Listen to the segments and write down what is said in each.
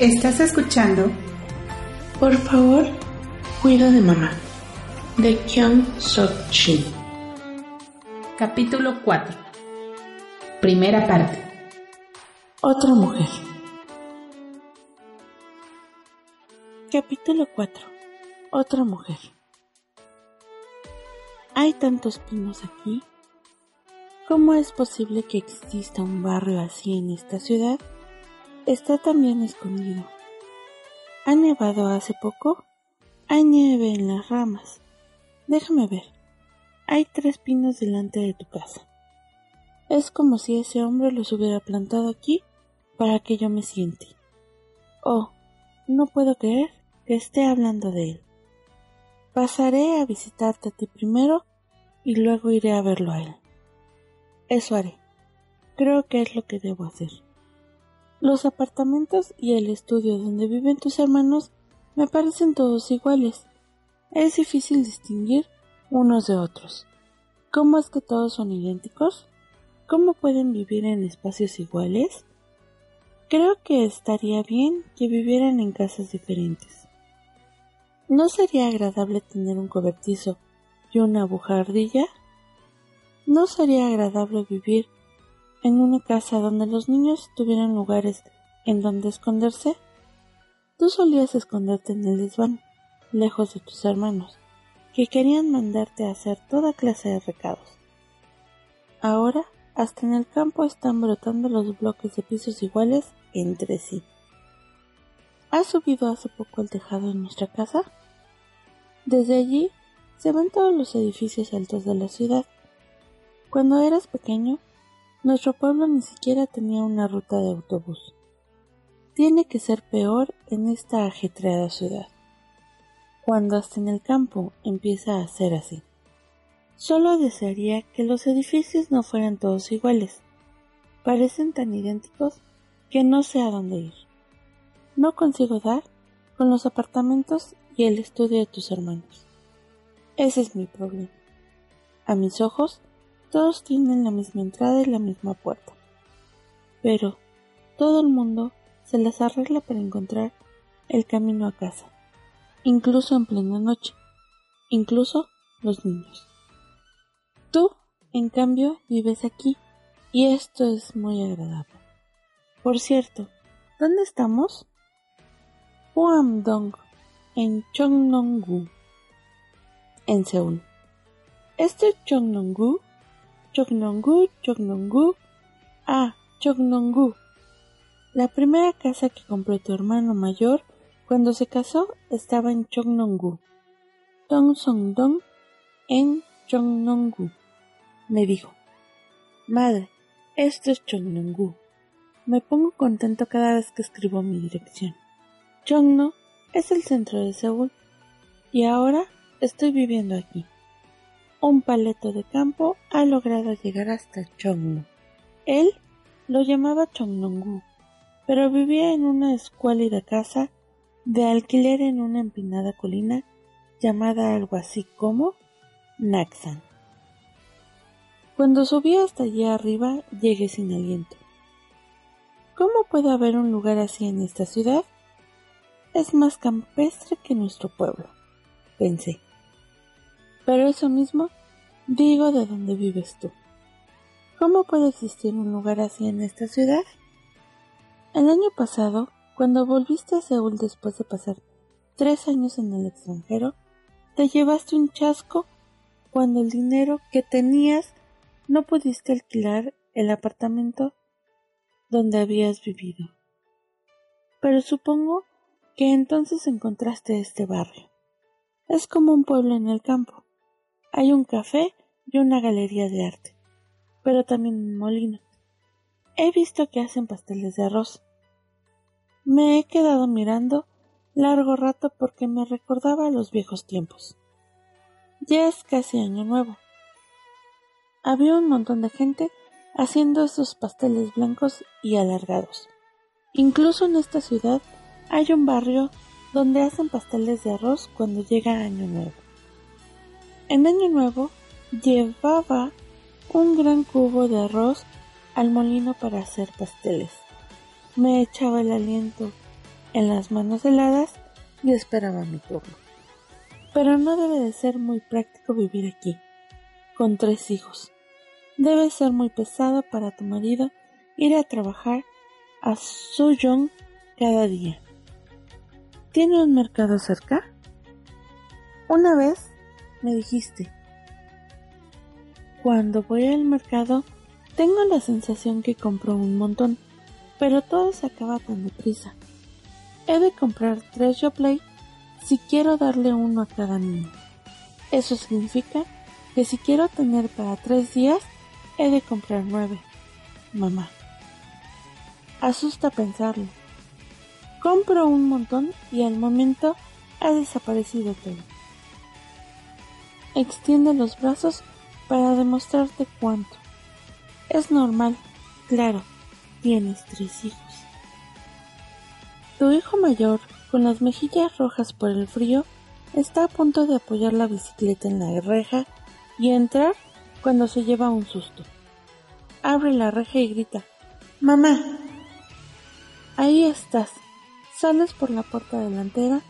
Estás escuchando Por favor, cuida de mamá. De Kyung Sok Shin. capítulo 4. Primera parte. Otra mujer. Capítulo 4. Otra mujer. Hay tantos pinos aquí. ¿Cómo es posible que exista un barrio así en esta ciudad? Está también escondido. ¿Ha nevado hace poco? Hay nieve en las ramas. Déjame ver. Hay tres pinos delante de tu casa. Es como si ese hombre los hubiera plantado aquí para que yo me siente. Oh, no puedo creer que esté hablando de él. Pasaré a visitarte a ti primero y luego iré a verlo a él. Eso haré. Creo que es lo que debo hacer. Los apartamentos y el estudio donde viven tus hermanos me parecen todos iguales. Es difícil distinguir unos de otros. ¿Cómo es que todos son idénticos? ¿Cómo pueden vivir en espacios iguales? Creo que estaría bien que vivieran en casas diferentes. ¿No sería agradable tener un cobertizo y una bujardilla? ¿No sería agradable vivir en una casa donde los niños tuvieran lugares en donde esconderse? Tú solías esconderte en el desván, lejos de tus hermanos, que querían mandarte a hacer toda clase de recados. Ahora, hasta en el campo están brotando los bloques de pisos iguales entre sí. ¿Has subido hace poco el tejado de nuestra casa? Desde allí se ven todos los edificios altos de la ciudad. Cuando eras pequeño, nuestro pueblo ni siquiera tenía una ruta de autobús. Tiene que ser peor en esta ajetreada ciudad, cuando hasta en el campo empieza a ser así. Solo desearía que los edificios no fueran todos iguales. Parecen tan idénticos que no sé a dónde ir. No consigo dar con los apartamentos y el estudio de tus hermanos. Ese es mi problema. A mis ojos, todos tienen la misma entrada y la misma puerta. Pero todo el mundo se las arregla para encontrar el camino a casa, incluso en plena noche, incluso los niños. Tú, en cambio, vives aquí y esto es muy agradable. Por cierto, ¿dónde estamos? Dong, en Chongnong-gu, en Seúl. Este Chongnong-gu, Chongnong-gu, Chongnong-gu, ah, Chongnong-gu. La primera casa que compró tu hermano mayor cuando se casó estaba en Chongnong-gu. Dong-song-dong, en Chongnong-gu. Me dijo, Madre, esto es Chongnong-gu. Me pongo contento cada vez que escribo mi dirección. Chongno es el centro de Seúl y ahora estoy viviendo aquí. Un paleto de campo ha logrado llegar hasta Chongno. Él lo llamaba Chongnong-gu, pero vivía en una escuálida casa de alquiler en una empinada colina llamada algo así como Naksan. Cuando subí hasta allá arriba llegué sin aliento. ¿Cómo puede haber un lugar así en esta ciudad? Es más campestre que nuestro pueblo, pensé. Pero eso mismo digo de dónde vives tú. ¿Cómo puede existir un lugar así en esta ciudad? El año pasado, cuando volviste a Seúl después de pasar tres años en el extranjero, te llevaste un chasco cuando el dinero que tenías no pudiste alquilar el apartamento donde habías vivido. Pero supongo que entonces encontraste este barrio. Es como un pueblo en el campo. Hay un café y una galería de arte, pero también un molino. He visto que hacen pasteles de arroz. Me he quedado mirando largo rato porque me recordaba los viejos tiempos. Ya es casi año nuevo. Había un montón de gente haciendo esos pasteles blancos y alargados. Incluso en esta ciudad hay un barrio donde hacen pasteles de arroz cuando llega Año Nuevo. En Año Nuevo llevaba un gran cubo de arroz al molino para hacer pasteles. Me echaba el aliento en las manos heladas y esperaba mi turno. Pero no debe de ser muy práctico vivir aquí, con tres hijos. Debe ser muy pesado para tu marido ir a trabajar a Suyong cada día. ¿Tiene un mercado cerca? Una vez me dijiste, cuando voy al mercado tengo la sensación que compro un montón, pero todo se acaba tan deprisa. He de comprar tres Yoplait si quiero darle uno a cada niño. Eso significa que si quiero tener para tres días, he de comprar nueve. Mamá. Asusta pensarlo. Compro un montón y al momento ha desaparecido todo. Extiende los brazos para demostrarte cuánto. Es normal, claro, tienes tres hijos. Tu hijo mayor, con las mejillas rojas por el frío, está a punto de apoyar la bicicleta en la reja y entrar cuando se lleva un susto. Abre la reja y grita, Mamá. Ahí estás, Sales por la puerta delantera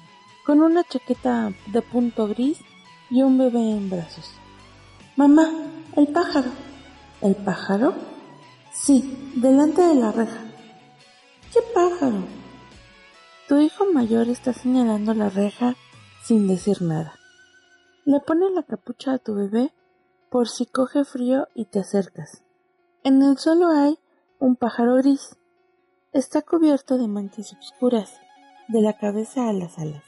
con una chaqueta de punto gris y un bebé en brazos. Mamá, el pájaro. ¿El pájaro? Sí, delante de la reja. ¿Qué pájaro? Tu hijo mayor está señalando la reja sin decir nada. Le pone la capucha a tu bebé por si coge frío y te acercas. En el suelo hay un pájaro gris. Está cubierto de manchas oscuras, de la cabeza a las alas.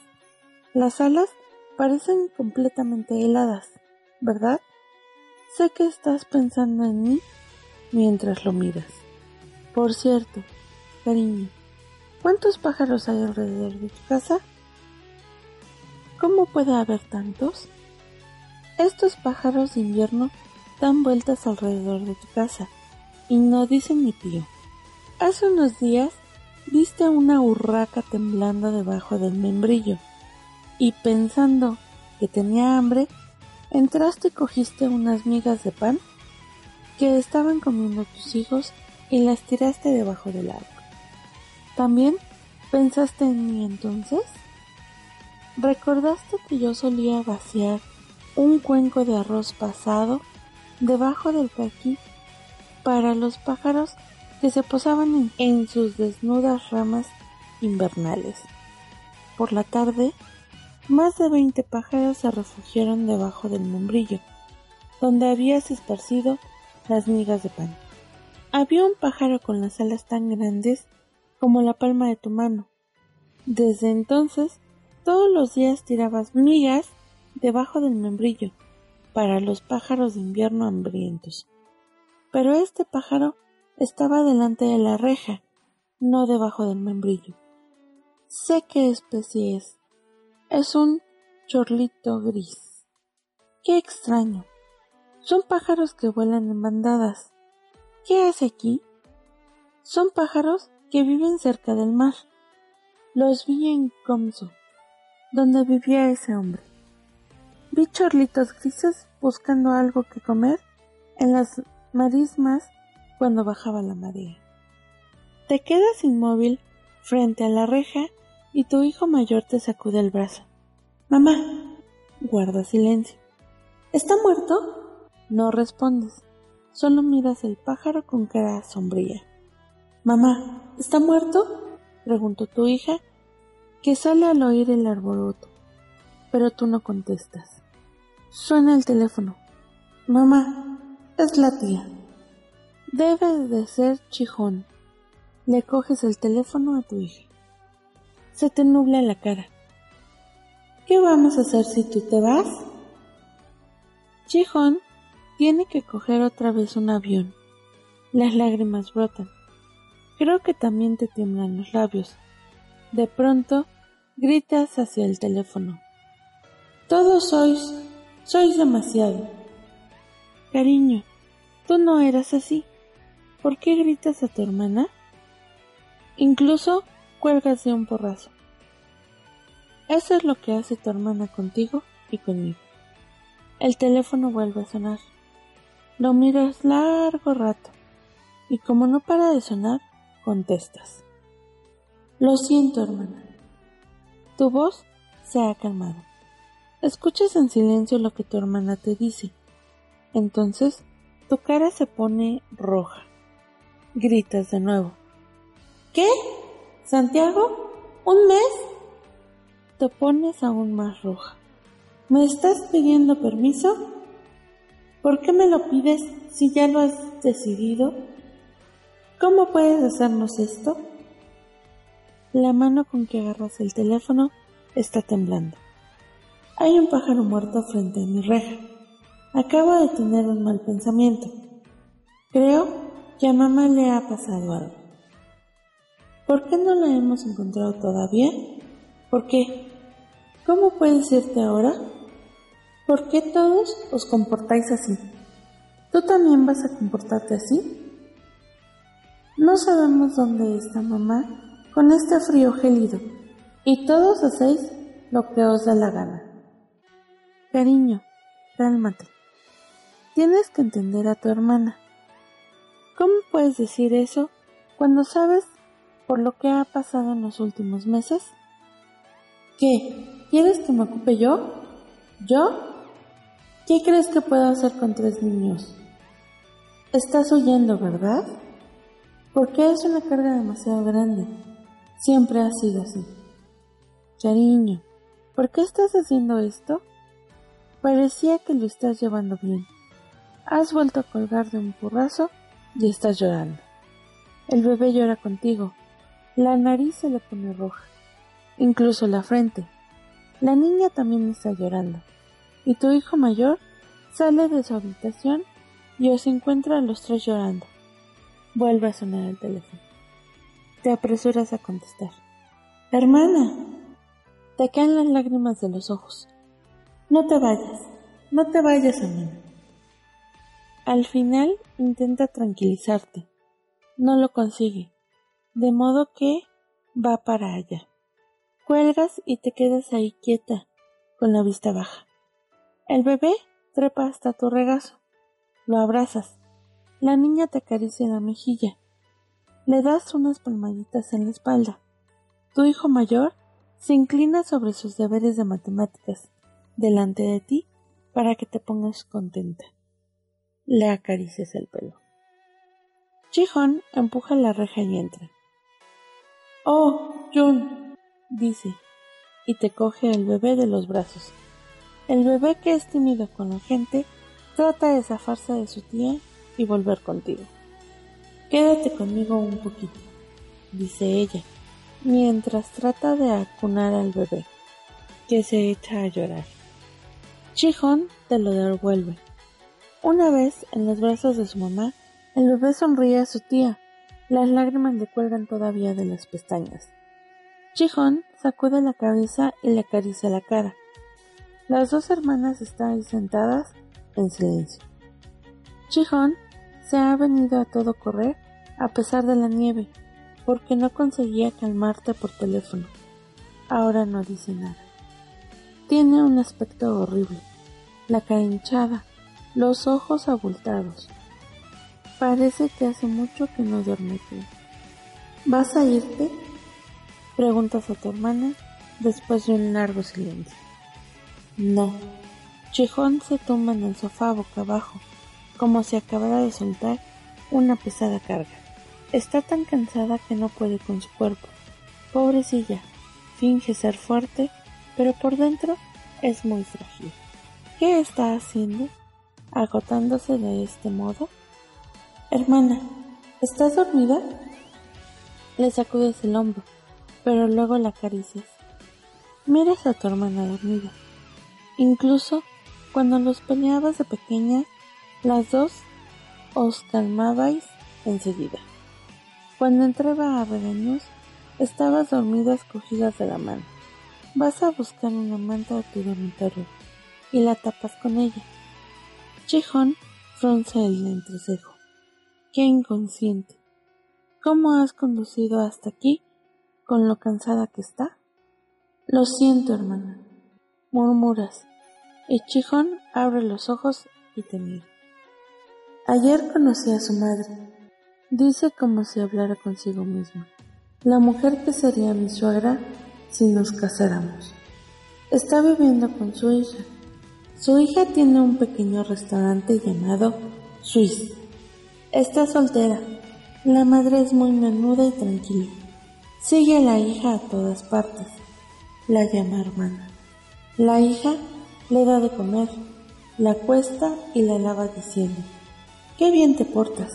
Las alas parecen completamente heladas, ¿verdad? Sé que estás pensando en mí mientras lo miras. Por cierto, cariño, ¿cuántos pájaros hay alrededor de tu casa? ¿Cómo puede haber tantos? Estos pájaros de invierno dan vueltas alrededor de tu casa y no dicen ni pío. Hace unos días viste una urraca temblando debajo del membrillo y pensando que tenía hambre, entraste y cogiste unas migas de pan que estaban comiendo tus hijos y las tiraste debajo del arco. ¿También pensaste en mí entonces? ¿Recordaste que yo solía vaciar un cuenco de arroz pasado debajo del paquí para los pájaros que se posaban en, sus desnudas ramas invernales. Por la tarde, más de veinte pájaros se refugiaron debajo del membrillo, donde habías esparcido las migas de pan. Había un pájaro con las alas tan grandes como la palma de tu mano. Desde entonces, todos los días tirabas migas debajo del membrillo para los pájaros de invierno hambrientos. Pero este pájaro estaba delante de la reja, no debajo del membrillo. Sé qué especie es. Es un chorlito gris. Qué extraño. Son pájaros que vuelan en bandadas. ¿Qué hace aquí? Son pájaros que viven cerca del mar. Los vi en Comso, donde vivía ese hombre. Vi chorlitos grises buscando algo que comer en las marismas cuando bajaba la marea. Te quedas inmóvil frente a la reja y tu hijo mayor te sacude el brazo. Mamá, guarda silencio. ¿Está muerto? No respondes, solo miras el pájaro con cara sombría. Mamá, ¿está muerto? preguntó tu hija, que sale al oír el arboroto, pero tú no contestas. Suena el teléfono. Mamá, es la tía. Debe de ser chijón. Le coges el teléfono a tu hija. Se te nubla la cara. ¿Qué vamos a hacer si tú te vas? Chijón Tiene que coger otra vez un avión. Las lágrimas brotan. Creo que también te tiemblan los labios. De pronto, gritas hacia el teléfono. Todos sois, sois demasiado. Cariño, tú no eras así. ¿Por qué gritas a tu hermana? Incluso cuelgas de un porrazo. Eso es lo que hace tu hermana contigo y conmigo. El teléfono vuelve a sonar. Lo miras largo rato y como no para de sonar, contestas. Lo siento, hermana. Tu voz se ha calmado. Escuchas en silencio lo que tu hermana te dice. Entonces, tu cara se pone roja. Gritas de nuevo. ¿Qué? ¿Santiago? ¿Un mes? Te pones aún más roja. ¿Me estás pidiendo permiso? ¿Por qué me lo pides si ya lo has decidido? ¿Cómo puedes hacernos esto? La mano con que agarras el teléfono está temblando. Hay un pájaro muerto frente a mi reja. Acabo de tener un mal pensamiento. Creo que a mamá le ha pasado algo. ¿Por qué no la hemos encontrado todavía? ¿Por qué? ¿Cómo puedes irte ahora? ¿Por qué todos os comportáis así? ¿Tú también vas a comportarte así? No sabemos dónde está mamá con este frío gélido, y todos hacéis lo que os da la gana. Cariño, cálmate. Tienes que entender a tu hermana. ¿Cómo puedes decir eso cuando sabes por lo que ha pasado en los últimos meses? ¿Qué? ¿Quieres que me ocupe yo? ¿Yo? ¿Qué crees que puedo hacer con tres niños? Estás oyendo, ¿verdad? Porque es una carga demasiado grande. Siempre ha sido así. Cariño, ¿por qué estás haciendo esto? Parecía que lo estás llevando bien. Has vuelto a colgar de un porrazo y estás llorando. El bebé llora contigo. La nariz se le pone roja, incluso la frente. La niña también está llorando. Y tu hijo mayor sale de su habitación y os encuentra a los tres llorando. Vuelve a sonar el teléfono. Te apresuras a contestar. Hermana. Te caen las lágrimas de los ojos. No te vayas. No te vayas, hermana. Al final intenta tranquilizarte. No lo consigue. De modo que va para allá. Cuelgas y te quedas ahí quieta, con la vista baja. El bebé trepa hasta tu regazo. Lo abrazas. La niña te acaricia la mejilla. Le das unas palmaditas en la espalda. Tu hijo mayor se inclina sobre sus deberes de matemáticas delante de ti para que te pongas contenta. Le acaricias el pelo. Chihon empuja la reja y entra. Oh, Jun, dice, y te coge el bebé de los brazos. El bebé que es tímido con la gente trata de zafarse de su tía y volver contigo. Quédate conmigo un poquito, dice ella, mientras trata de acunar al bebé, que se echa a llorar. Chihon te lo devuelve. Una vez en los brazos de su mamá, el bebé sonríe a su tía. Las lágrimas le cuelgan todavía de las pestañas. Chihon sacude la cabeza y le acaricia la cara. Las dos hermanas están ahí sentadas en silencio. Chihon se ha venido a todo correr a pesar de la nieve, porque no conseguía calmarte por teléfono. Ahora no dice nada. Tiene un aspecto horrible, la cara hinchada, los ojos abultados. Parece que hace mucho que no duerme bien. ¿Vas a irte? Preguntas a tu hermana después de un largo silencio. No. Chijón se tumba en el sofá boca abajo como si acabara de soltar una pesada carga. Está tan cansada que no puede con su cuerpo. Pobrecilla, finge ser fuerte, pero por dentro es muy frágil. ¿Qué está haciendo? ¿Agotándose de este modo? Hermana, ¿estás dormida? Le sacudes el hombro, pero luego la acaricias. Miras a tu hermana dormida. Incluso cuando los peleabas de pequeña, Las dos os calmabais enseguida. Cuando entraba a regaños, estabas dormidas cogidas de la mano. Vas a buscar una manta a tu dormitorio y la tapas con ella. Chijón frunce el entrecejo. Qué inconsciente. ¿Cómo has conducido hasta aquí con lo cansada que está? Lo siento, hermana, murmuras, y Chijón abre los ojos y te mira. Ayer conocí a su madre, dice como si hablara consigo misma, la mujer que sería mi suegra si nos casáramos. Está viviendo con su hija. Su hija tiene un pequeño restaurante llamado Swiss. Está soltera. La madre es muy menuda y tranquila. Sigue a la hija a todas partes. La llama hermana. La hija le da de comer, la cuesta y la lava diciendo, ¡qué bien te portas!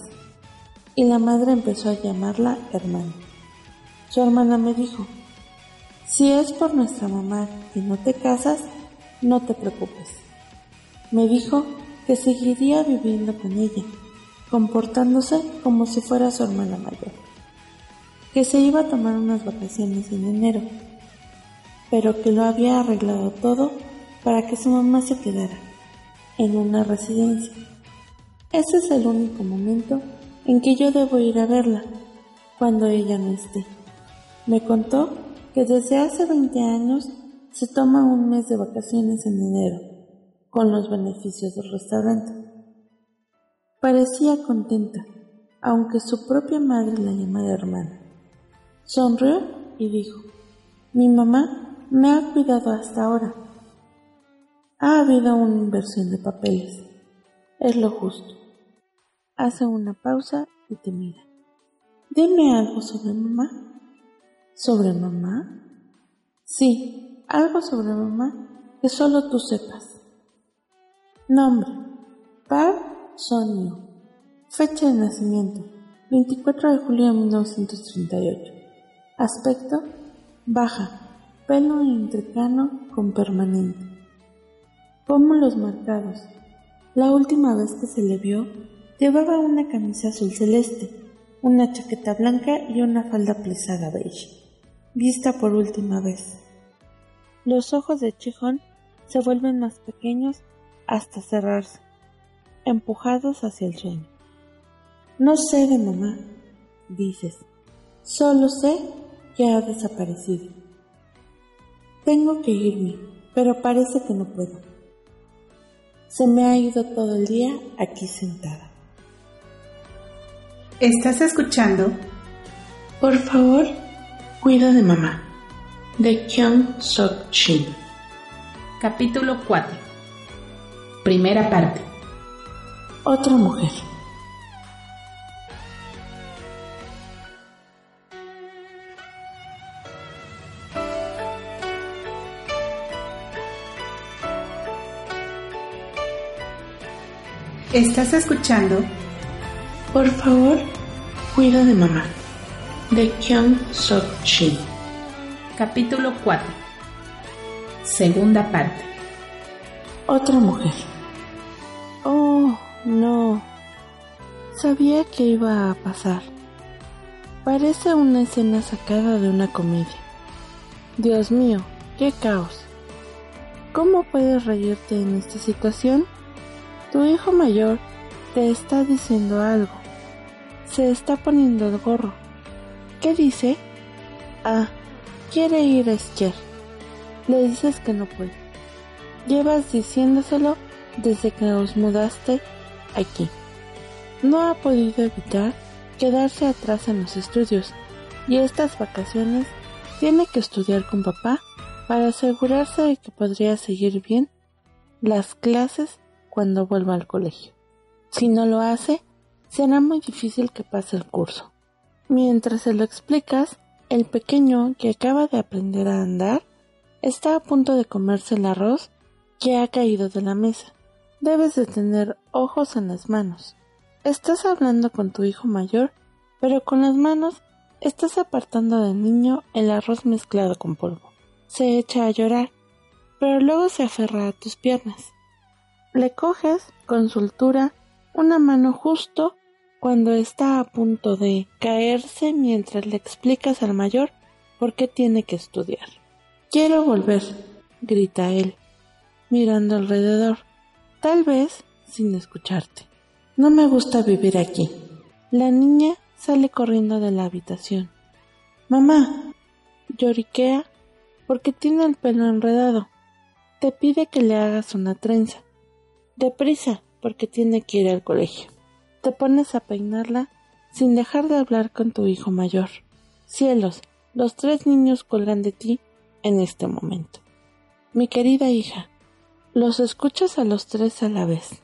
Y la madre empezó a llamarla hermana. Su hermana me dijo, si es por nuestra mamá que no te casas, no te preocupes. Me dijo que seguiría viviendo con ella, comportándose como si fuera su hermana mayor, que se iba a tomar unas vacaciones en enero, pero que lo había arreglado todo para que su mamá se quedara en una residencia. Ese es el único momento en que yo debo ir a verla, cuando ella no esté. Me contó que desde hace 20 años se toma un mes de vacaciones en enero, con los beneficios del restaurante. Parecía contenta, aunque su propia madre la llamaba hermana. Sonrió y dijo, mi mamá me ha cuidado hasta ahora. Ha habido una inversión de papeles. Es lo justo. Hace una pausa y te mira. Dime algo sobre mamá. ¿Sobre mamá? Sí, algo sobre mamá que solo tú sepas. Nombre: Par Sonio. Fecha de nacimiento: 24 de julio de 1938. Aspecto: baja, pelo entrecano con permanente. Pómulos marcados. La última vez que se le vio, llevaba una camisa azul celeste, una chaqueta blanca y una falda plisada beige vista por última vez. Los ojos de Chijón se vuelven más pequeños hasta cerrarse, empujados hacia el sueño. No sé de mamá, dices, solo sé que ha desaparecido. Tengo que irme, pero parece que no puedo. Se me ha ido todo el día aquí sentada. ¿Estás escuchando? Por favor, Cuida de mamá, de Kyung Sok Shin. Capítulo 4. Primera parte. Otra mujer. ¿Estás escuchando? Por favor, cuida de mamá de Kyung Sok Shin. Capítulo 4. Segunda parte. Otra mujer. No. Sabía que iba a pasar. Parece una escena sacada de una comedia. Dios mío, qué caos. ¿Cómo puedes reírte en esta situación? Tu hijo mayor te está diciendo algo. Se está poniendo el gorro ¿Qué dice? Ah, quiere ir a esquiar. Le dices que no puede. Llevas diciéndoselo desde que os mudaste aquí. No ha podido evitar quedarse atrás en los estudios y estas vacaciones tiene que estudiar con papá para asegurarse de que podría seguir bien las clases cuando vuelva al colegio. Si no lo hace, será muy difícil que pase el curso. Mientras se lo explicas, el pequeño que acaba de aprender a andar está a punto de comerse el arroz que ha caído de la mesa. Debes de tener ojos en las manos. Estás hablando con tu hijo mayor, pero con las manos estás apartando del niño el arroz mezclado con polvo. Se echa a llorar, pero luego se aferra a tus piernas. Le coges con soltura una mano justo cuando está a punto de caerse mientras le explicas al mayor por qué tiene que estudiar. Quiero volver, grita él, mirando alrededor, tal vez sin escucharte. No me gusta vivir aquí. La niña sale corriendo de la habitación. Mamá, lloriquea porque tiene el pelo enredado. Te pide que le hagas una trenza. Deprisa, porque tiene que ir al colegio. Te pones a peinarla sin dejar de hablar con tu hijo mayor. Cielos, los tres niños cuelgan de ti en este momento. Mi querida hija, los escuchas a los tres a la vez.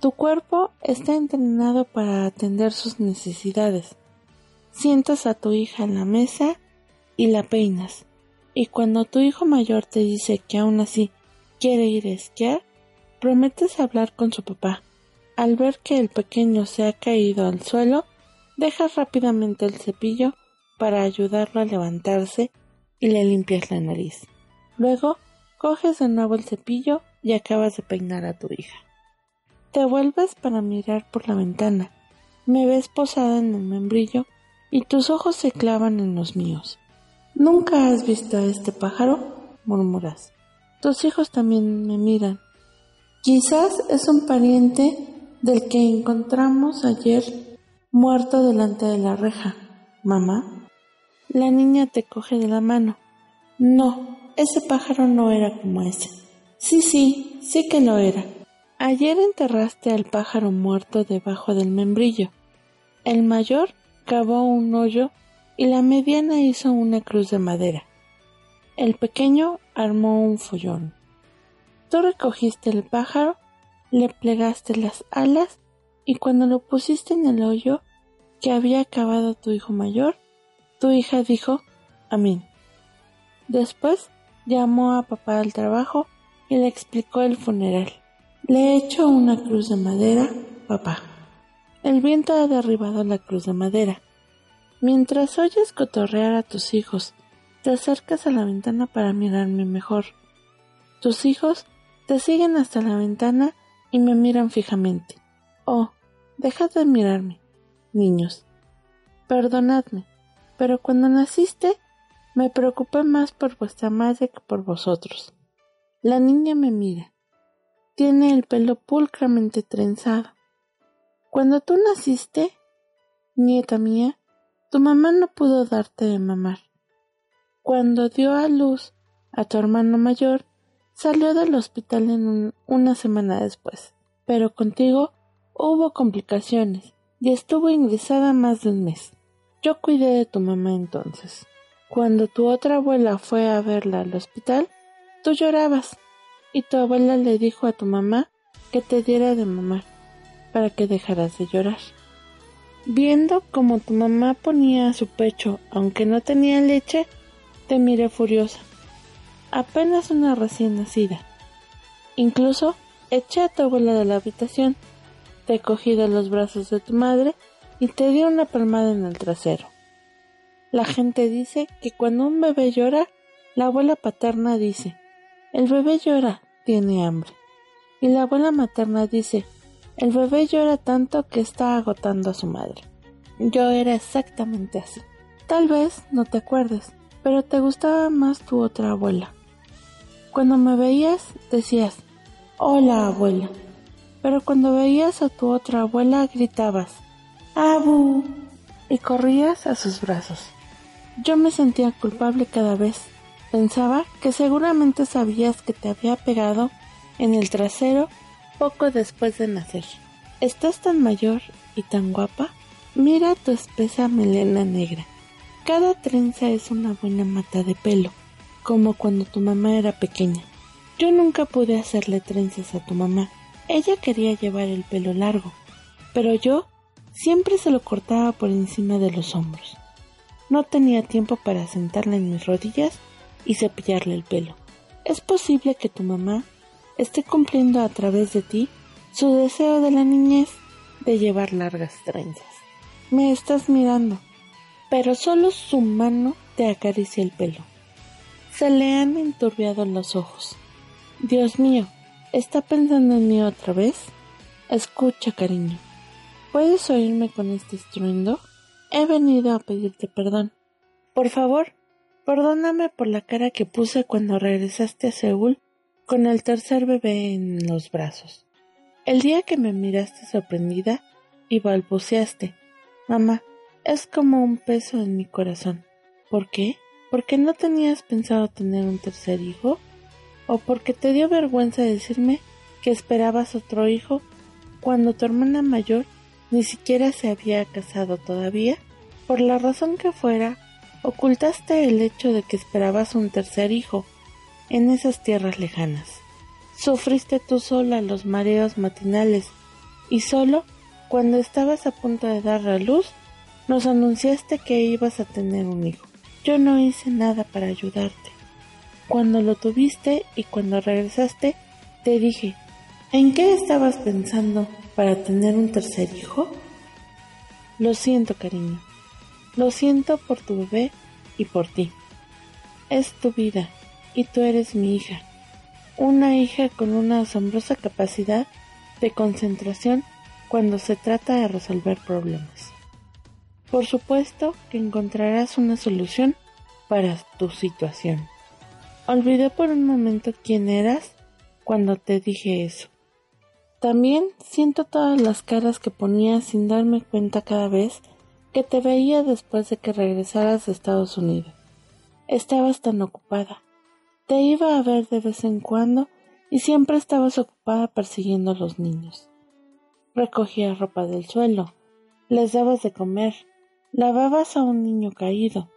Tu cuerpo está entrenado para atender sus necesidades. Sientas a tu hija en la mesa y la peinas. Y cuando tu hijo mayor te dice que aún así quiere ir a esquiar, prometes hablar con su papá. Al ver que el pequeño se ha caído al suelo, dejas rápidamente el cepillo para ayudarlo a levantarse y le limpias la nariz. Luego, coges de nuevo el cepillo y acabas de peinar a tu hija. Te vuelves para mirar por la ventana. Me ves posada en el membrillo y tus ojos se clavan en los míos. ¿Nunca has visto a este pájaro? murmuras. Tus hijos también me miran. Quizás es un pariente del que encontramos ayer muerto delante de la reja. Mamá. La niña te coge de la mano. No, ese pájaro no era como ese. Sí, sí, sí que lo era. Ayer enterraste al pájaro muerto debajo del membrillo. El mayor cavó un hoyo y la mediana hizo una cruz de madera. El pequeño armó un follón. Tú recogiste el pájaro, le plegaste las alas y cuando lo pusiste en el hoyo que había cavado tu hijo mayor, tu hija dijo Amén. Después llamó a papá al trabajo y le explicó el funeral. Le he hecho una cruz de madera, papá. El viento ha derribado la cruz de madera. Mientras oyes cotorrear a tus hijos, te acercas a la ventana para mirarme mejor. Tus hijos te siguen hasta la ventana y me miran fijamente. Oh, dejad de mirarme, niños. Perdonadme, pero cuando naciste me preocupé más por vuestra madre que por vosotros. La niña me mira. Tiene el pelo pulcramente trenzado. Cuando tú naciste, nieta mía, tu mamá no pudo darte de mamar. Cuando dio a luz a tu hermano mayor, salió del hospital en una semana después. Pero contigo hubo complicaciones y estuvo ingresada más de un mes. Yo cuidé de tu mamá entonces. Cuando tu otra abuela fue a verla al hospital, tú llorabas y tu abuela le dijo a tu mamá que te diera de mamar para que dejaras de llorar. Viendo como tu mamá ponía su pecho, aunque no tenía leche, te miré furiosa. Apenas una recién nacida. Incluso eché a tu abuela de la habitación, te cogí de los brazos de tu madre y te di una palmada en el trasero. La gente dice que cuando un bebé llora, la abuela paterna dice, el bebé llora, tiene hambre. Y la abuela materna dice, el bebé llora tanto que está agotando a su madre. Yo era exactamente así. Tal vez no te acuerdes, pero te gustaba más tu otra abuela. Cuando me veías, decías, hola abuela. Pero cuando veías a tu otra abuela, gritabas, abu, y corrías a sus brazos. Yo me sentía culpable cada vez. Pensaba que seguramente sabías que te había pegado en el trasero poco después de nacer. Estás tan mayor y tan guapa. Mira tu espesa melena negra. Cada trenza es una buena mata de pelo, como cuando tu mamá era pequeña. Yo nunca pude hacerle trenzas a tu mamá. Ella quería llevar el pelo largo, pero yo siempre se lo cortaba por encima de los hombros. No tenía tiempo para sentarla en mis rodillas y cepillarle el pelo. Es posible que tu mamá esté cumpliendo a través de ti su deseo de la niñez de llevar largas trenzas. Me estás mirando, pero solo su mano te acaricia el pelo. Se le han enturbiado los ojos. Dios mío, ¿está pensando en mí otra vez? Escucha, cariño. ¿Puedes oírme con este estruendo? He venido a pedirte perdón. Por favor, perdóname por la cara que puse cuando regresaste a Seúl con el tercer bebé en los brazos. El día que me miraste sorprendida y balbuceaste, mamá, es como un peso en mi corazón. ¿Por qué? ¿Porque no tenías pensado tener un tercer hijo? ¿O porque te dio vergüenza decirme que esperabas otro hijo cuando tu hermana mayor ni siquiera se había casado todavía? Por la razón que fuera, ocultaste el hecho de que esperabas un tercer hijo en esas tierras lejanas. Sufriste tú sola los mareos matinales y solo cuando estabas a punto de dar a luz nos anunciaste que ibas a tener un hijo. Yo no hice nada para ayudarte. Cuando lo tuviste y cuando regresaste, te dije, ¿en qué estabas pensando para tener un tercer hijo? Lo siento, cariño. Lo siento por tu bebé y por ti. Es tu vida y tú eres mi hija. Una hija con una asombrosa capacidad de concentración cuando se trata de resolver problemas. Por supuesto que encontrarás una solución para tu situación. Olvidé por un momento quién eras cuando te dije eso. También siento todas las caras que ponías sin darme cuenta cada vez que te veía después de que regresaras a Estados Unidos. Estabas tan ocupada. Te iba a ver de vez en cuando y siempre estabas ocupada persiguiendo a los niños. Recogías ropa del suelo, les dabas de comer, lavabas a un niño caído,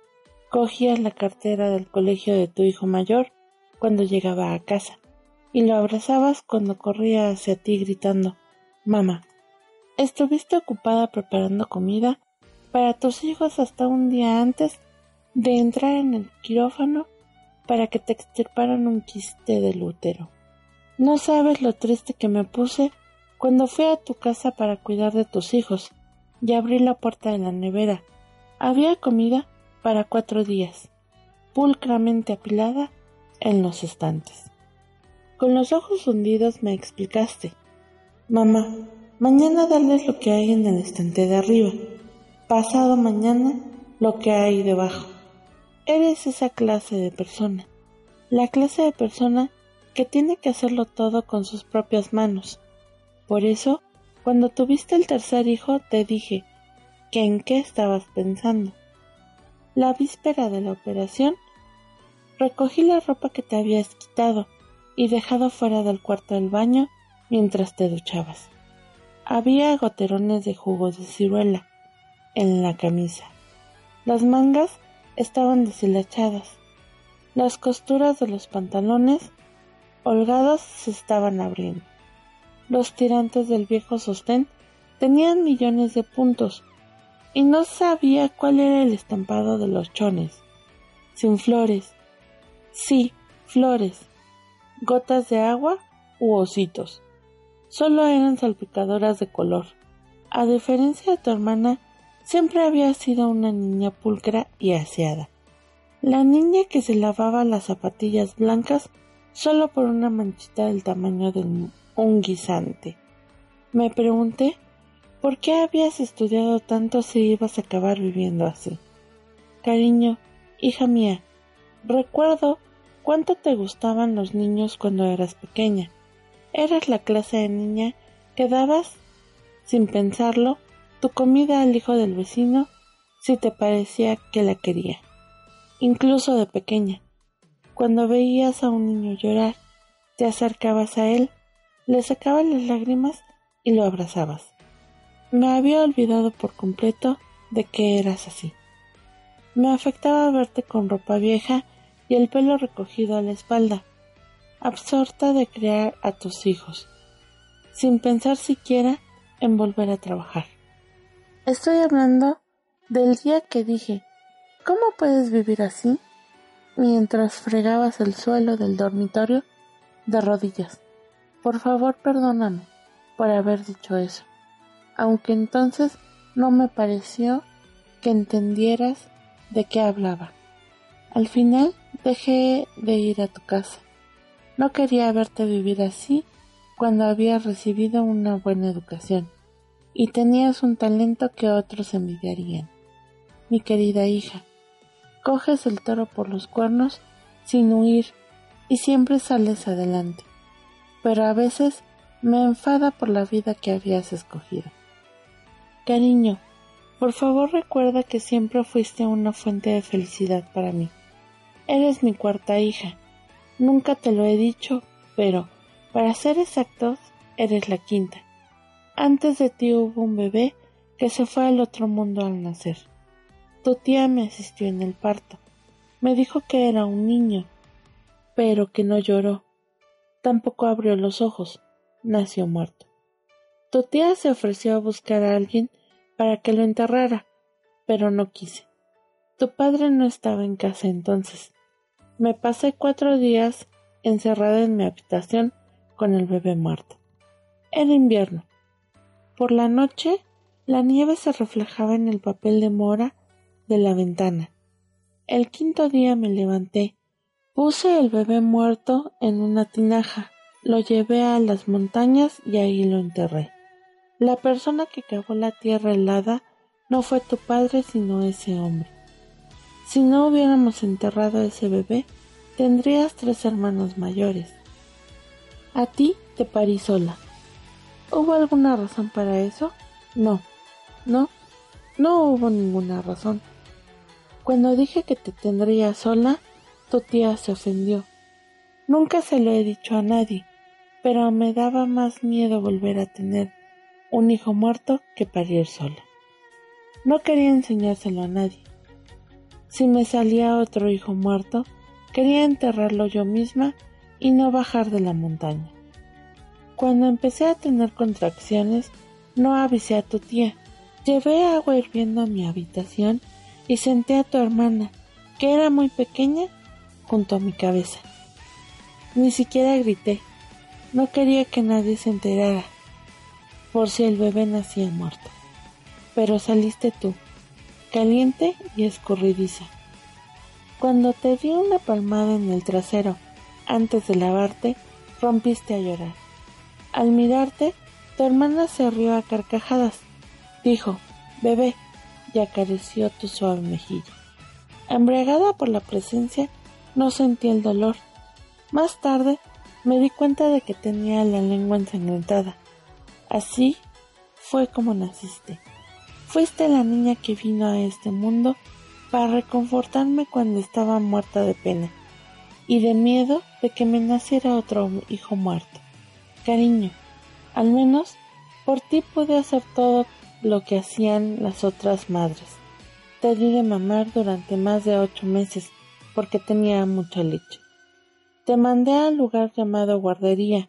cogías la cartera del colegio de tu hijo mayor cuando llegaba a casa y lo abrazabas cuando corría hacia ti gritando Mamá. Estuviste ocupada preparando comida para tus hijos hasta un día antes de entrar en el quirófano para que te extirparan un quiste del útero. No sabes lo triste que me puse cuando fui a tu casa para cuidar de tus hijos y abrí la puerta de la nevera. Había comida para cuatro días, pulcramente apilada en los estantes. Con los ojos hundidos me explicaste. Mamá, mañana darles lo que hay en el estante de arriba pasado mañana lo que hay debajo. Eres esa clase de persona, la clase de persona que tiene que hacerlo todo con sus propias manos. Por eso, cuando tuviste el tercer hijo, te dije que en qué estabas pensando. La víspera de la operación, recogí la ropa que te habías quitado y dejado fuera del cuarto del baño mientras te duchabas. Había goterones de jugo de ciruela en la camisa. Las mangas estaban deshilachadas. Las costuras de los pantalones holgados se estaban abriendo. Los tirantes del viejo sostén tenían millones de puntos y no sabía cuál era el estampado de los chones. Sin flores. Sí, flores. Gotas de agua u ositos. Solo eran salpicadoras de color. A diferencia de tu hermana, Siempre había sido una niña pulcra y aseada. La niña que se lavaba las zapatillas blancas solo por una manchita del tamaño de un guisante. Me pregunté por qué habías estudiado tanto si ibas a acabar viviendo así. Cariño, hija mía, recuerdo cuánto te gustaban los niños cuando eras pequeña. Eras la clase de niña que dabas, sin pensarlo, tu comida al hijo del vecino si te parecía que la quería, incluso de pequeña. Cuando veías a un niño llorar, te acercabas a él, le sacabas las lágrimas y lo abrazabas. Me había olvidado por completo de que eras así. Me afectaba verte con ropa vieja y el pelo recogido a la espalda, absorta de criar a tus hijos, sin pensar siquiera en volver a trabajar. Estoy hablando del día que dije, ¿cómo puedes vivir así? mientras fregabas el suelo del dormitorio de rodillas. Por favor, perdóname por haber dicho eso, aunque entonces no me pareció que entendieras de qué hablaba. Al final dejé de ir a tu casa. No quería verte vivir así cuando habías recibido una buena educación y tenías un talento que otros envidiarían. Mi querida hija, coges el toro por los cuernos sin huir y siempre sales adelante, pero a veces me enfada por la vida que habías escogido. Cariño, por favor recuerda que siempre fuiste una fuente de felicidad para mí. Eres mi cuarta hija. Nunca te lo he dicho, pero, para ser exactos, eres la quinta. Antes de ti hubo un bebé que se fue al otro mundo al nacer. Tu tía me asistió en el parto. Me dijo que era un niño, pero que no lloró. Tampoco abrió los ojos. Nació muerto. Tu tía se ofreció a buscar a alguien para que lo enterrara, pero no quise. Tu padre no estaba en casa entonces. Me pasé cuatro días encerrada en mi habitación con el bebé muerto. Era invierno. Por la noche, la nieve se reflejaba en el papel de mora de la ventana. El quinto día me levanté, puse el bebé muerto en una tinaja, lo llevé a las montañas y ahí lo enterré. La persona que cavó la tierra helada no fue tu padre sino ese hombre. Si no hubiéramos enterrado a ese bebé, tendrías tres hermanos mayores. A ti te parí sola. ¿Hubo alguna razón para eso? No, no, no hubo ninguna razón. Cuando dije que te tendría sola, tu tía se ofendió. Nunca se lo he dicho a nadie, pero me daba más miedo volver a tener un hijo muerto que parir sola. No quería enseñárselo a nadie. Si me salía otro hijo muerto, quería enterrarlo yo misma y no bajar de la montaña. Cuando empecé a tener contracciones, no avisé a tu tía. Llevé agua hirviendo a mi habitación y senté a tu hermana, que era muy pequeña, junto a mi cabeza. Ni siquiera grité. No quería que nadie se enterara, por si el bebé nacía muerto. Pero saliste tú, caliente y escurridiza. Cuando te di una palmada en el trasero antes de lavarte, rompiste a llorar. Al mirarte, tu hermana se rió a carcajadas. Dijo, bebé, y acarició tu suave mejilla. Embriagada por la presencia, no sentí el dolor. Más tarde, me di cuenta de que tenía la lengua ensangrentada. Así fue como naciste. Fuiste la niña que vino a este mundo para reconfortarme cuando estaba muerta de pena y de miedo de que me naciera otro hijo muerto. Cariño, al menos por ti pude hacer todo lo que hacían las otras madres. Te di de mamar durante más de ocho meses porque tenía mucha leche. Te mandé al lugar llamado guardería,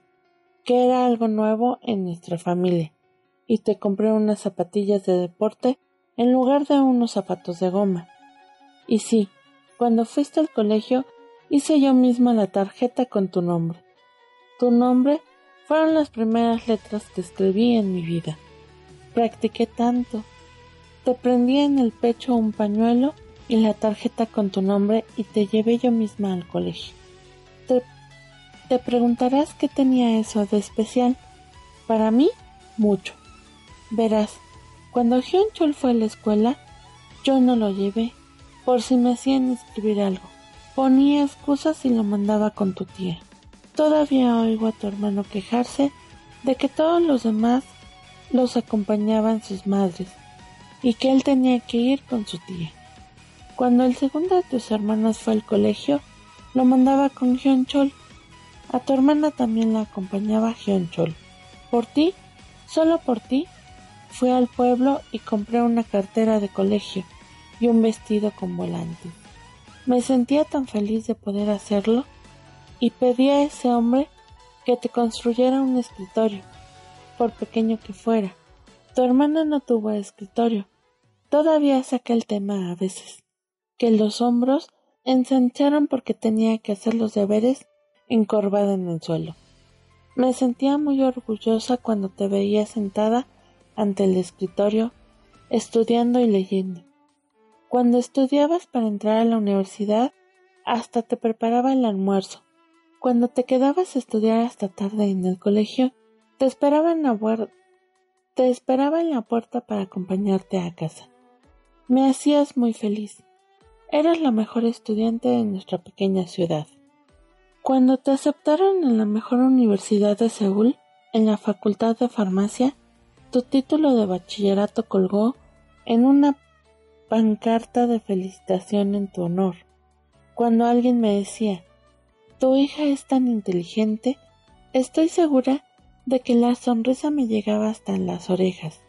que era algo nuevo en nuestra familia, y te compré unas zapatillas de deporte en lugar de unos zapatos de goma. Y sí, cuando fuiste al colegio hice yo misma la tarjeta con tu nombre. Tu nombre fueron las primeras letras que escribí en mi vida. Practiqué tanto. Te prendí en el pecho un pañuelo y la tarjeta con tu nombre y te llevé yo misma al colegio. Te, te preguntarás qué tenía eso de especial. Para mí, mucho. Verás, cuando Hyun Chul fue a la escuela, yo no lo llevé, por si me hacían escribir algo. Ponía excusas y lo mandaba con tu tía. Todavía oigo a tu hermano quejarse de que todos los demás los acompañaban sus madres y que él tenía que ir con su tía. Cuando el segundo de tus hermanas fue al colegio, lo mandaba con Hyun Chol. A tu hermana también la acompañaba Hyun Chol. Por ti, solo por ti, fui al pueblo y compré una cartera de colegio y un vestido con volantes. Me sentía tan feliz de poder hacerlo y pedí a ese hombre que te construyera un escritorio, por pequeño que fuera. Tu hermana no tuvo escritorio. Todavía saca el tema a veces, que los hombros ensancharon porque tenía que hacer los deberes encorvada en el suelo. Me sentía muy orgullosa cuando te veía sentada ante el escritorio, estudiando y leyendo. Cuando estudiabas para entrar a la universidad, hasta te preparaba el almuerzo cuando te quedabas a estudiar hasta tarde en el colegio, Te esperaba en la, te esperaba en la puerta para acompañarte a casa. Me hacías muy feliz. Eras la mejor estudiante de nuestra pequeña ciudad. Cuando te aceptaron en la mejor universidad de Seúl, en la Facultad de Farmacia, tu título de bachillerato colgó en una pancarta de felicitación en tu honor. Cuando alguien me decía, tu hija es tan inteligente, estoy segura de que la sonrisa me llegaba hasta las orejas.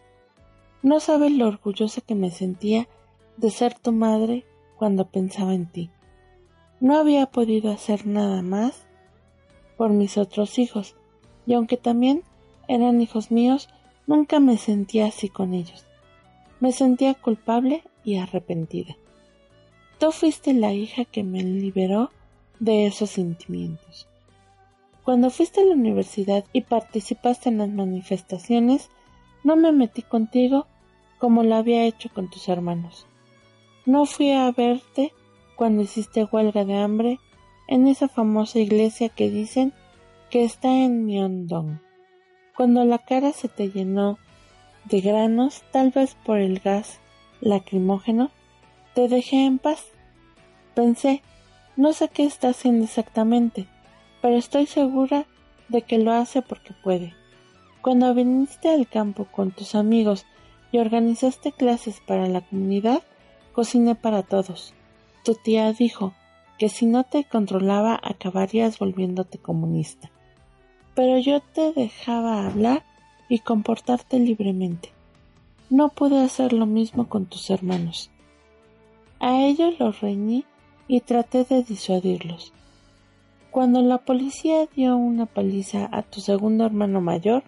No sabes lo orgullosa que me sentía de ser tu madre cuando pensaba en ti. No había podido hacer nada más por mis otros hijos, y aunque también eran hijos míos, nunca me sentía así con ellos. Me sentía culpable y arrepentida. Tú fuiste la hija que me liberó de esos sentimientos. Cuando fuiste a la universidad y participaste en las manifestaciones, no me metí contigo como lo había hecho con tus hermanos. No fui a verte cuando hiciste huelga de hambre en esa famosa iglesia que dicen que está en Myeongdong. Cuando la cara se te llenó de granos, tal vez por el gas lacrimógeno, te dejé en paz. Pensé, no sé qué está haciendo exactamente, pero estoy segura de que lo hace porque puede. Cuando viniste al campo con tus amigos y organizaste clases para la comunidad, cociné para todos. Tu tía dijo que si no te controlaba acabarías volviéndote comunista. Pero yo te dejaba hablar y comportarte libremente. No pude hacer lo mismo con tus hermanos. A ellos los reñí y traté de disuadirlos. Cuando la policía dio una paliza a tu segundo hermano mayor,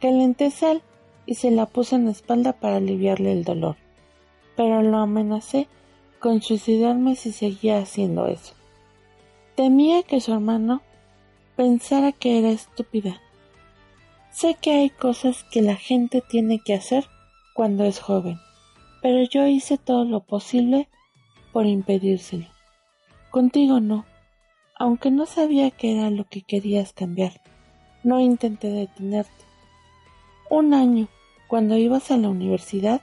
calenté sal y se la puse en la espalda para aliviarle el dolor, pero lo amenacé con suicidarme si seguía haciendo eso. Temía que su hermano pensara que era estúpida. Sé que hay cosas que la gente tiene que hacer cuando es joven, pero yo hice todo lo posible por impedírselo. Contigo no aunque no sabía qué era lo que querías cambiar. No intenté detenerte. Un año, cuando ibas a la universidad,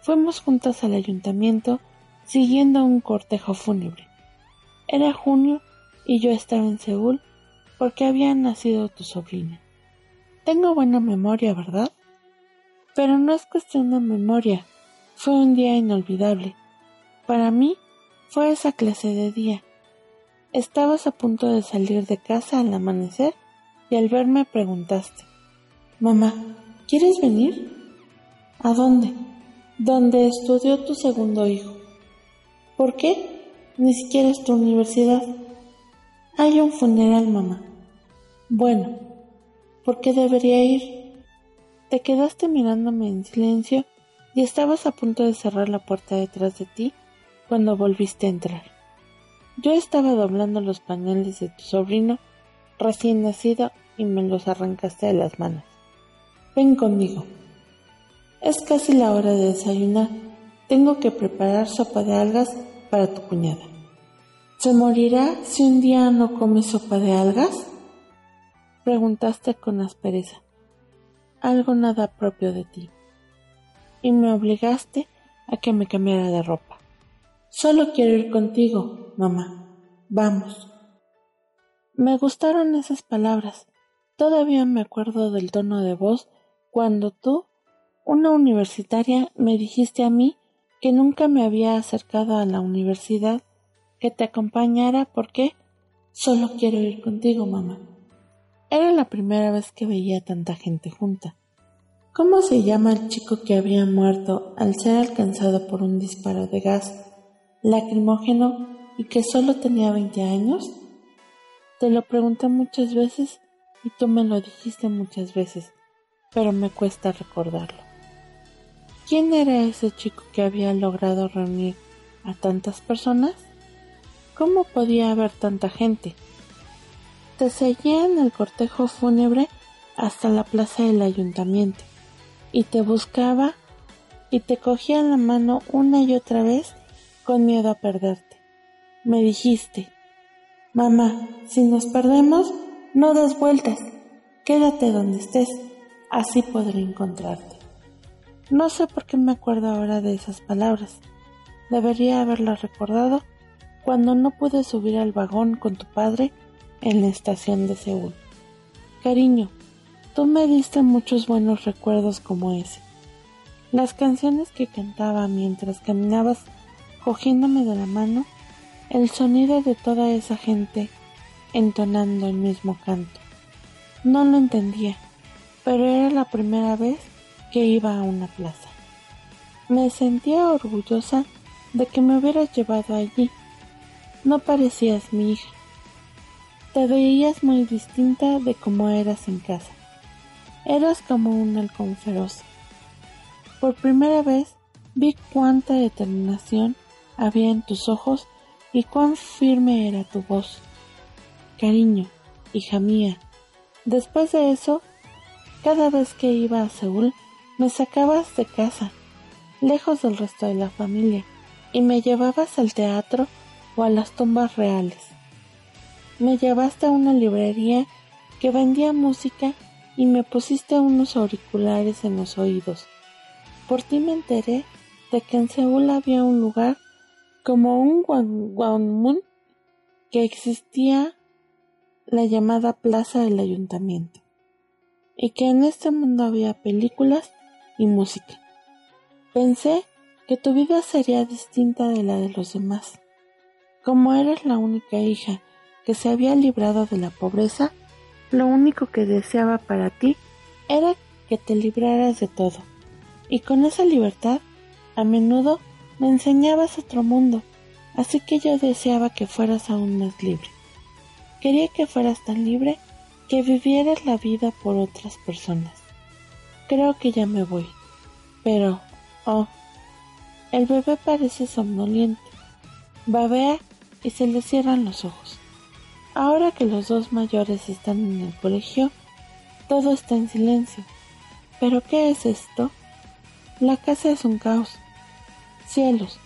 fuimos juntas al ayuntamiento siguiendo un cortejo fúnebre. Era junio y yo estaba en Seúl porque había nacido tu sobrina. Tengo buena memoria, ¿verdad? Pero no es cuestión de memoria. Fue un día inolvidable. Para mí fue esa clase de día Estabas a punto de salir de casa al amanecer y al verme preguntaste, Mamá, ¿quieres venir? ¿A dónde? Donde estudió tu segundo hijo. ¿Por qué? Ni siquiera es tu universidad. Hay un funeral, mamá. Bueno, ¿por qué debería ir? Te quedaste mirándome en silencio y estabas a punto de cerrar la puerta detrás de ti cuando volviste a entrar. Yo estaba doblando los pañales de tu sobrino recién nacido y me los arrancaste de las manos. Ven conmigo. Es casi la hora de desayunar. Tengo que preparar sopa de algas para tu cuñada. ¿Se morirá si un día no come sopa de algas? Preguntaste con aspereza. Algo nada propio de ti. Y me obligaste a que me cambiara de ropa. Solo quiero ir contigo, mamá. Vamos. Me gustaron esas palabras. Todavía me acuerdo del tono de voz cuando tú, una universitaria, me dijiste a mí que nunca me había acercado a la universidad, que te acompañara porque solo quiero ir contigo, mamá. Era la primera vez que veía tanta gente junta. ¿Cómo se llama el chico que había muerto al ser alcanzado por un disparo de gas lacrimógeno y que solo tenía 20 años? Te lo pregunté muchas veces y tú me lo dijiste muchas veces, pero me cuesta recordarlo. ¿Quién era ese chico que había logrado reunir a tantas personas? ¿Cómo podía haber tanta gente? Te seguía en el cortejo fúnebre hasta la plaza del ayuntamiento y te buscaba y te cogía la mano una y otra vez con miedo a perderte. Me dijiste, mamá, si nos perdemos, no des vueltas. Quédate donde estés, así podré encontrarte. No sé por qué me acuerdo ahora de esas palabras. Debería haberlas recordado cuando no pude subir al vagón con tu padre en la estación de Seúl. Cariño, tú me diste muchos buenos recuerdos como ese. Las canciones que cantaba mientras caminabas cogiéndome de la mano, el sonido de toda esa gente entonando el mismo canto. No lo entendía, pero era la primera vez que iba a una plaza. Me sentía orgullosa de que me hubieras llevado allí. No parecías mi hija. Te veías muy distinta de como eras en casa. Eras como un halcón feroz. Por primera vez vi cuánta determinación había en tus ojos y cuán firme era tu voz. Cariño, hija mía, Después de eso, cada vez que iba a Seúl, me sacabas de casa, lejos del resto de la familia, y me llevabas al teatro o a las tumbas reales. Me llevaste a una librería que vendía música y me pusiste unos auriculares en los oídos. Por ti me enteré de que en Seúl había un lugar como un Gwanmun que existía la llamada Plaza del Ayuntamiento, y que en este mundo había películas y música. Pensé que tu vida sería distinta de la de los demás. Como eres la única hija que se había librado de la pobreza, lo único que deseaba para ti era que te libraras de todo. Y con esa libertad, a menudo me enseñabas otro mundo, así que yo deseaba que fueras aún más libre. Quería que fueras tan libre que vivieras la vida por otras personas. Creo que ya me voy. Pero, oh, el bebé parece somnoliento. Babea y se le cierran los ojos. Ahora que los dos mayores están en el colegio, todo está en silencio. ¿Pero qué es esto? La casa es un caos. Cielos,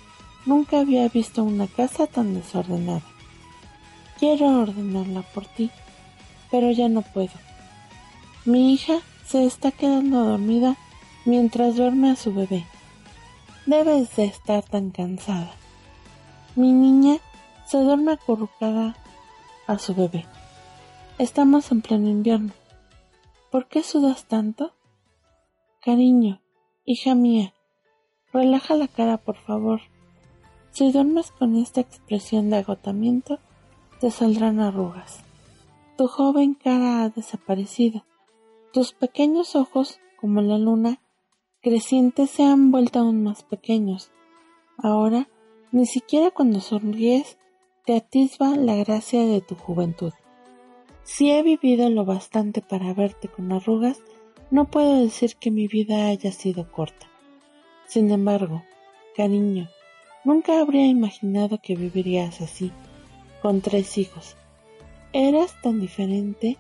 nunca había visto una casa tan desordenada. Quiero ordenarla por ti, pero ya no puedo. Mi hija se está quedando dormida mientras duerme a su bebé. Debes de estar tan cansada. Mi niña se duerme acurrucada a su bebé. Estamos en pleno invierno. ¿Por qué sudas tanto? Cariño, hija mía, relaja la cara por favor. Si duermes con esta expresión de agotamiento, te saldrán arrugas. Tu joven cara ha desaparecido. Tus pequeños ojos, como la luna, crecientes se han vuelto aún más pequeños. Ahora, ni siquiera cuando sonríes, te atisba la gracia de tu juventud. Si he vivido lo bastante para verte con arrugas, no puedo decir que mi vida haya sido corta. Sin embargo, cariño, nunca habría imaginado que vivirías así con tres hijos. Eras tan diferente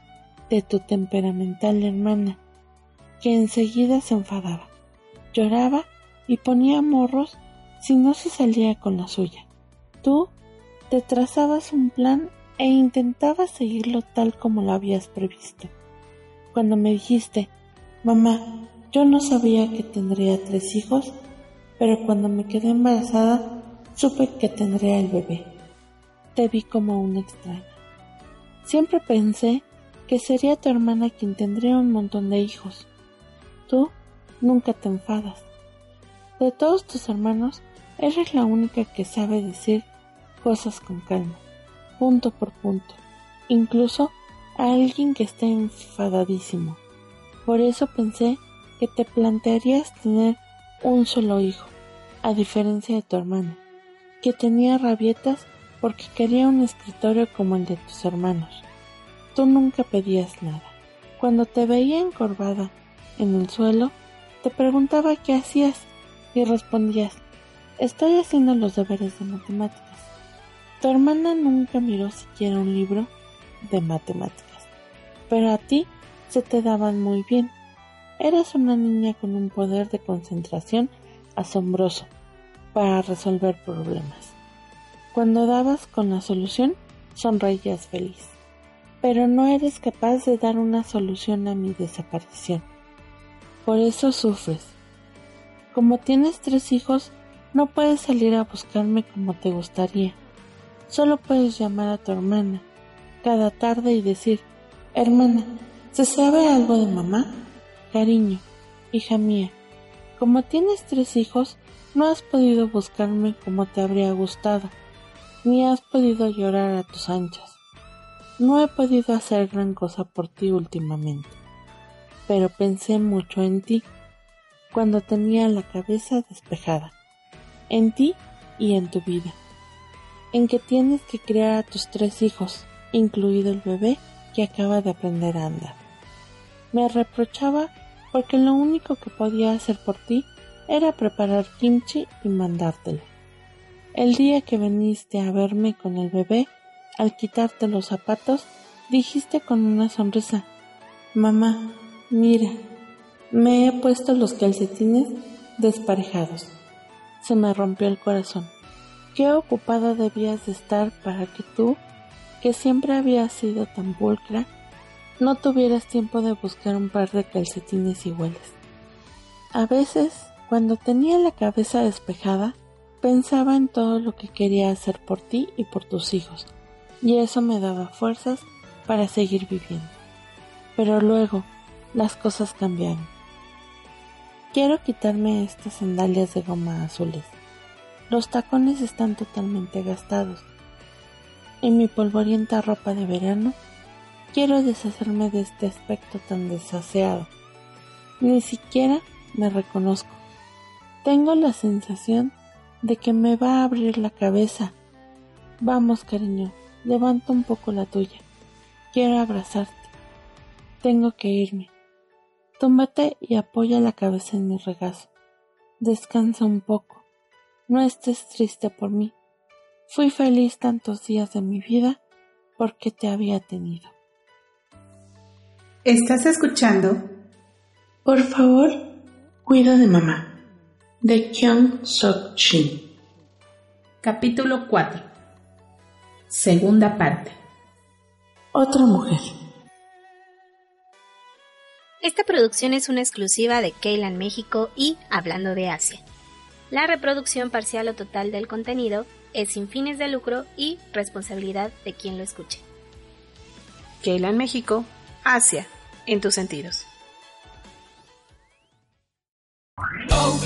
de tu temperamental hermana, que enseguida se enfadaba, lloraba y ponía morros si no se salía con la suya. Tú te trazabas un plan e intentabas seguirlo tal como lo habías previsto. Cuando me dijiste, mamá, yo no sabía que tendría tres hijos, pero cuando me quedé embarazada supe que tendría el bebé te vi como una extraña. Siempre pensé que sería tu hermana quien tendría un montón de hijos. Tú nunca te enfadas. De todos tus hermanos, eres la única que sabe decir cosas con calma, punto por punto, incluso a alguien que esté enfadadísimo. Por eso pensé que te plantearías tener un solo hijo, a diferencia de tu hermana, que tenía rabietas porque quería un escritorio como el de tus hermanos. Tú nunca pedías nada. Cuando te veía encorvada en el suelo, te preguntaba qué hacías y respondías, estoy haciendo los deberes de matemáticas. Tu hermana nunca miró siquiera un libro de matemáticas, pero a ti se te daban muy bien. Eras una niña con un poder de concentración asombroso para resolver problemas. Cuando dabas con la solución, sonreías feliz. pero no eres capaz de dar una solución a mi desaparición. Por eso sufres. Como tienes tres hijos, no puedes salir a buscarme como te gustaría. Solo puedes llamar a tu hermana cada tarde y decir, hermana, ¿se sabe algo de mamá? Cariño, hija mía, como tienes tres hijos, no has podido buscarme como te habría gustado, ni has podido llorar a tus anchas. No he podido hacer gran cosa por ti últimamente, pero pensé mucho en ti cuando tenía la cabeza despejada, en ti y en tu vida, en que tienes que criar a tus tres hijos, incluido el bebé que acaba de aprender a andar. Me reprochaba porque lo único que podía hacer por ti era preparar kimchi y mandártelo. El día que viniste a verme con el bebé, al quitarte los zapatos, dijiste con una sonrisa, Mamá, mira, me he puesto los calcetines desparejados. Se me rompió el corazón. Qué ocupada debías de estar para que tú, que siempre habías sido tan pulcra, no tuvieras tiempo de buscar un par de calcetines iguales. A veces, cuando tenía la cabeza despejada, pensaba en todo lo que quería hacer por ti y por tus hijos, y eso me daba fuerzas para seguir viviendo. Pero luego las cosas cambiaron. Quiero quitarme estas sandalias de goma azules. Los tacones están totalmente gastados. En mi polvorienta ropa de verano, quiero deshacerme de este aspecto tan desaseado. Ni siquiera me reconozco. Tengo la sensación de que me va a abrir la cabeza. Vamos, cariño, Levanta un poco la tuya. Quiero abrazarte. Tengo que irme. Tómate y apoya la cabeza en mi regazo. Descansa un poco. No estés triste por mí. Fui feliz tantos días de mi vida porque te había tenido. ¿Estás escuchando? Por favor, cuida de mamá. De Kyung Sok Shin. Capítulo 4 Segunda parte. Otra mujer. Esta producción es una exclusiva de Keylan México y Hablando de Asia. La reproducción parcial o total del contenido es sin fines de lucro y responsabilidad de quien lo escuche. Keylan México, Asia, en tus sentidos. Oh,